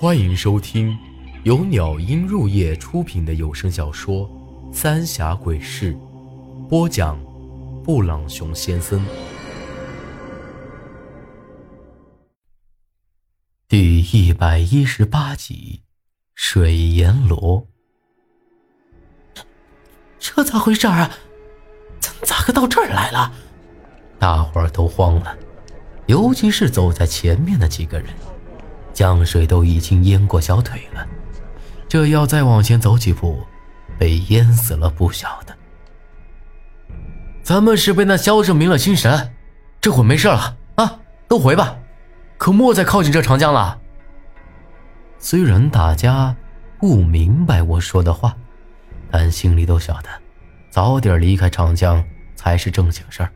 欢迎收听由鸟音入夜出品的有声小说《三峡鬼事》，播讲：布朗熊先生。第一百一十八集，水阎罗。这咋回事啊？咱咋个到这儿来了？大伙儿都慌了，尤其是走在前面的几个人。江水都已经淹过小腿了，这要再往前走几步，被淹死了不晓得。咱们是被那萧正迷了心神，这会没事了啊，都回吧，可莫再靠近这长江了。虽然大家不明白我说的话，但心里都晓得，早点离开长江才是正经事儿。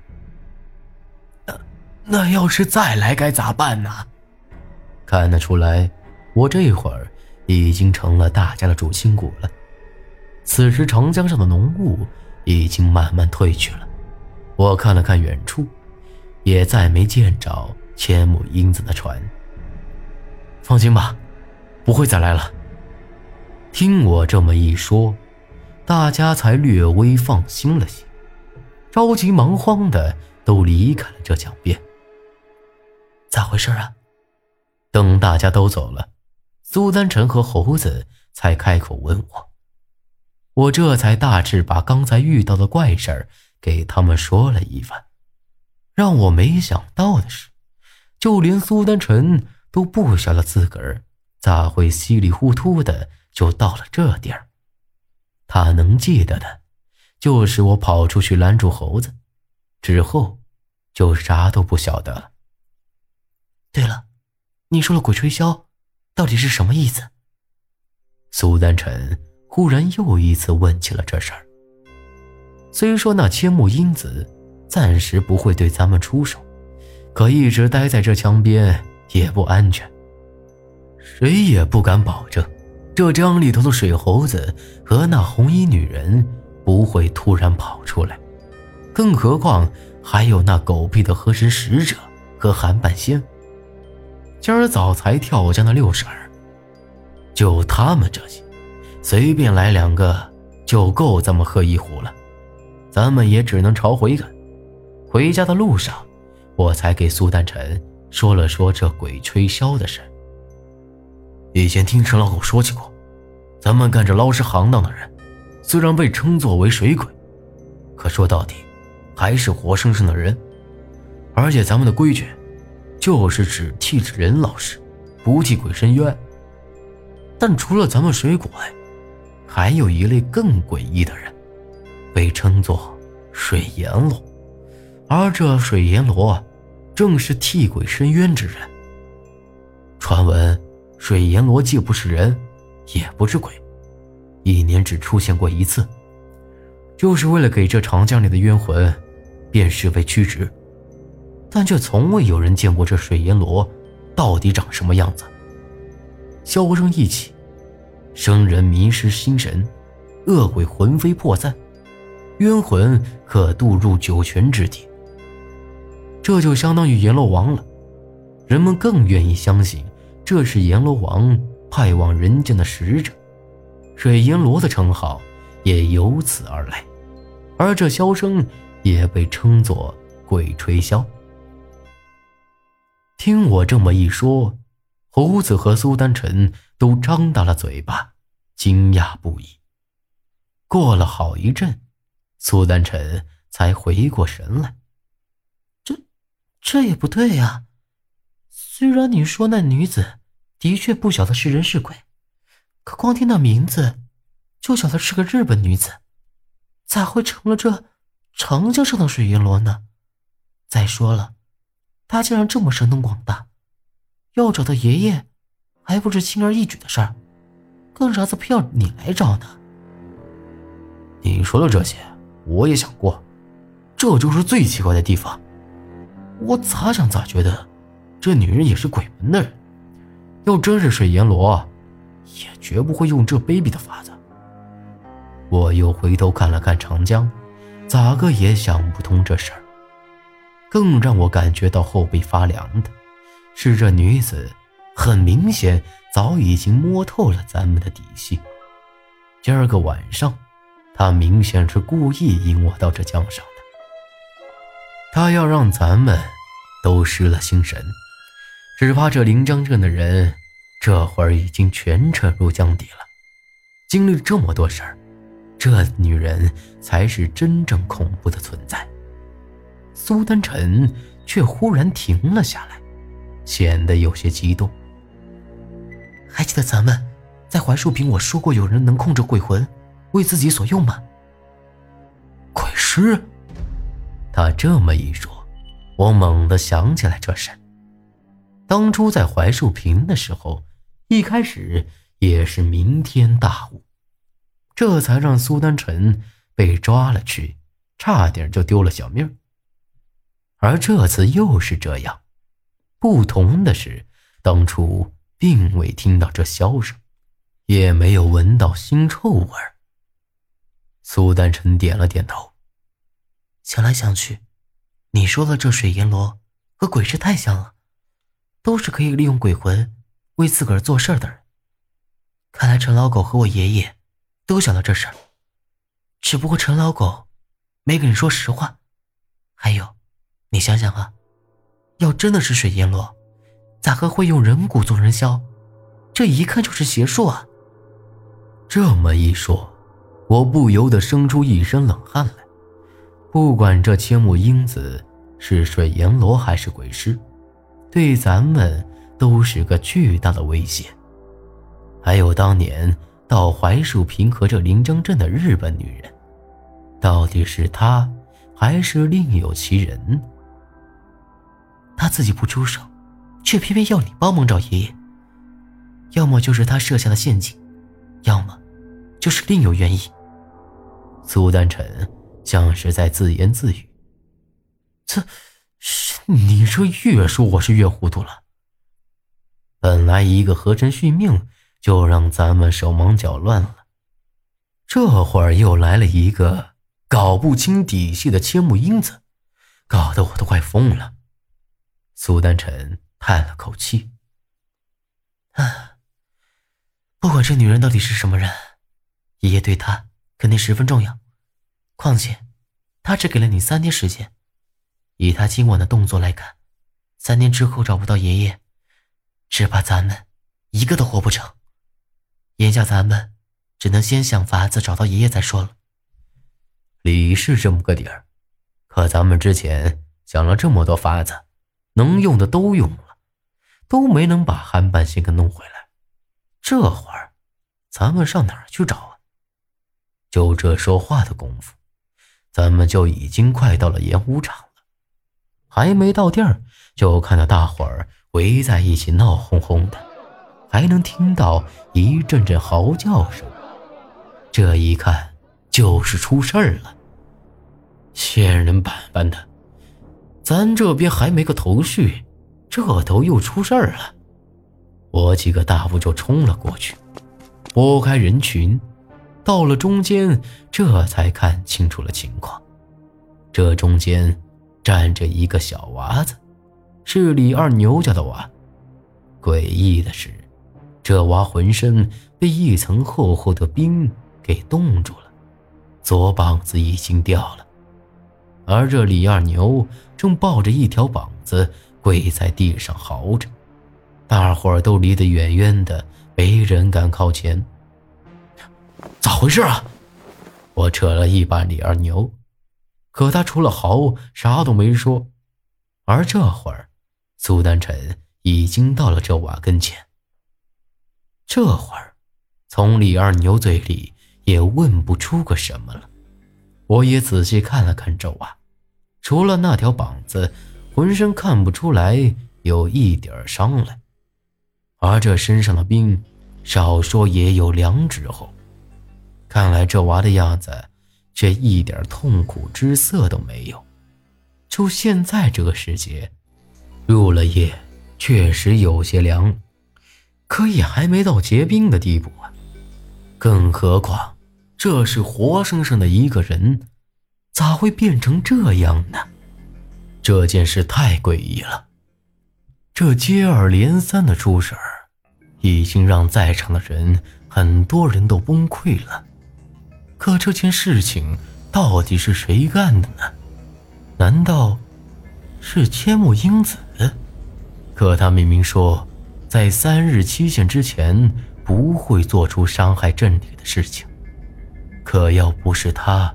那那要是再来该咋办呢？看得出来，我这会儿已经成了大家的主心骨了。此时长江上的浓雾已经慢慢退去了，我看了看远处，也再没见着千木英子的船。放心吧，不会再来了。听我这么一说，大家才略微放心了些，着急忙慌的都离开了这江边。咋回事啊？等大家都走了，苏丹臣和猴子才开口问我。我这才大致把刚才遇到的怪事儿给他们说了一番。让我没想到的是，就连苏丹臣都不晓得自个儿咋会稀里糊涂的就到了这地儿。他能记得的，就是我跑出去拦住猴子，之后就啥都不晓得了。对了。你说的“鬼吹箫”到底是什么意思？苏丹臣忽然又一次问起了这事儿。虽说那千木英子暂时不会对咱们出手，可一直待在这江边也不安全。谁也不敢保证，这江里头的水猴子和那红衣女人不会突然跑出来。更何况还有那狗屁的河神使者和韩半仙。今儿早才跳江的六婶儿，就他们这些，随便来两个就够咱们喝一壶了。咱们也只能朝回赶。回家的路上，我才给苏丹臣说了说这鬼吹箫的事。以前听陈老狗说起过，咱们干这捞尸行当的人，虽然被称作为水鬼，可说到底，还是活生生的人。而且咱们的规矩。就是只替人老实，不替鬼伸冤。但除了咱们水鬼，还有一类更诡异的人，被称作水阎罗。而这水阎罗，正是替鬼伸冤之人。传闻，水阎罗既不是人，也不是鬼，一年只出现过一次，就是为了给这长江里的冤魂，变尸为屈指。但却从未有人见过这水阎罗到底长什么样子。箫声一起，生人迷失心神，恶鬼魂飞魄散，冤魂可渡入九泉之地。这就相当于阎罗王了。人们更愿意相信这是阎罗王派往人间的使者，水阎罗的称号也由此而来。而这箫声也被称作鬼吹箫。听我这么一说，猴子和苏丹臣都张大了嘴巴，惊讶不已。过了好一阵，苏丹臣才回过神来。这，这也不对呀。虽然你说那女子的确不晓得是人是鬼，可光听那名字，就晓得是个日本女子，咋会成了这长江上的水银罗呢？再说了。他竟然这么神通广大，要找到爷爷，还不是轻而易举的事儿，更啥子偏要你来找呢？你说的这些，我也想过，这就是最奇怪的地方。我咋想咋觉得，这女人也是鬼门的人，要真是水阎罗，也绝不会用这卑鄙的法子。我又回头看了看长江，咋个也想不通这事儿。更让我感觉到后背发凉的，是这女子，很明显早已经摸透了咱们的底细。今儿个晚上，她明显是故意引我到这江上的。他要让咱们都失了心神，只怕这临江镇的人这会儿已经全沉入江底了。经历了这么多事儿，这女人才是真正恐怖的存在。苏丹臣却忽然停了下来，显得有些激动。还记得咱们在槐树坪我说过有人能控制鬼魂，为自己所用吗？鬼师。他这么一说，我猛地想起来这事。当初在槐树坪的时候，一开始也是明天大雾，这才让苏丹臣被抓了去，差点就丢了小命。而这次又是这样，不同的是，当初并未听到这箫声，也没有闻到腥臭味苏丹臣点了点头。想来想去，你说的这水阎罗和鬼师太像了，都是可以利用鬼魂为自个儿做事的人。看来陈老狗和我爷爷都想到这事儿，只不过陈老狗没跟你说实话。还有，你想想啊，要真的是水阎罗，咋个会用人骨做人箫？这一看就是邪术啊！这么一说，我不由得生出一身冷汗来。不管这千木英子是水阎罗还是鬼师，对咱们都是个巨大的威胁。还有当年到槐树坪和这临江镇的日本女人，到底是她还是另有其人？他自己不出手，却偏偏要你帮忙找爷爷。要么就是他设下的陷阱，要么就是另有原因。苏丹臣。像是在自言自语。这，你这越说我是越糊涂了。本来一个和珅续命就让咱们手忙脚乱了，这会儿又来了一个搞不清底细的千木英子，搞得我都快疯了。苏丹臣叹了口气：“啊，不管这女人到底是什么人，爷爷对她肯定十分重要。”况且，他只给了你三天时间。以他今晚的动作来看，三天之后找不到爷爷，只怕咱们一个都活不成。眼下咱们只能先想法子找到爷爷再说了。理是这么个底儿，可咱们之前想了这么多法子，能用的都用了，都没能把韩半仙给弄回来。这会儿，咱们上哪儿去找啊？就这说话的功夫。咱们就已经快到了演武场了，还没到地儿，就看到大伙儿围在一起闹哄哄的，还能听到一阵阵嚎叫声。这一看就是出事儿了，仙人板板的，咱这边还没个头绪，这头又出事儿了。我几个大夫就冲了过去，拨开人群。到了中间，这才看清楚了情况。这中间站着一个小娃子，是李二牛家的娃。诡异的是，这娃浑身被一层厚厚的冰给冻住了，左膀子已经掉了。而这李二牛正抱着一条膀子跪在地上嚎着，大伙儿都离得远远的，没人敢靠前。咋回事啊！我扯了一把李二牛，可他除了嚎啥都没说。而这会儿，苏丹臣已经到了这娃跟前。这会儿，从李二牛嘴里也问不出个什么了。我也仔细看了看这娃，除了那条膀子，浑身看不出来有一点伤来，而这身上的冰，少说也有两指厚。看来这娃的样子，却一点痛苦之色都没有。就现在这个时节，入了夜，确实有些凉，可也还没到结冰的地步啊。更何况，这是活生生的一个人，咋会变成这样呢？这件事太诡异了。这接二连三的出事儿，已经让在场的人很多人都崩溃了。可这件事情到底是谁干的呢？难道是千木英子？可他明明说，在三日期限之前不会做出伤害镇里的事情。可要不是他，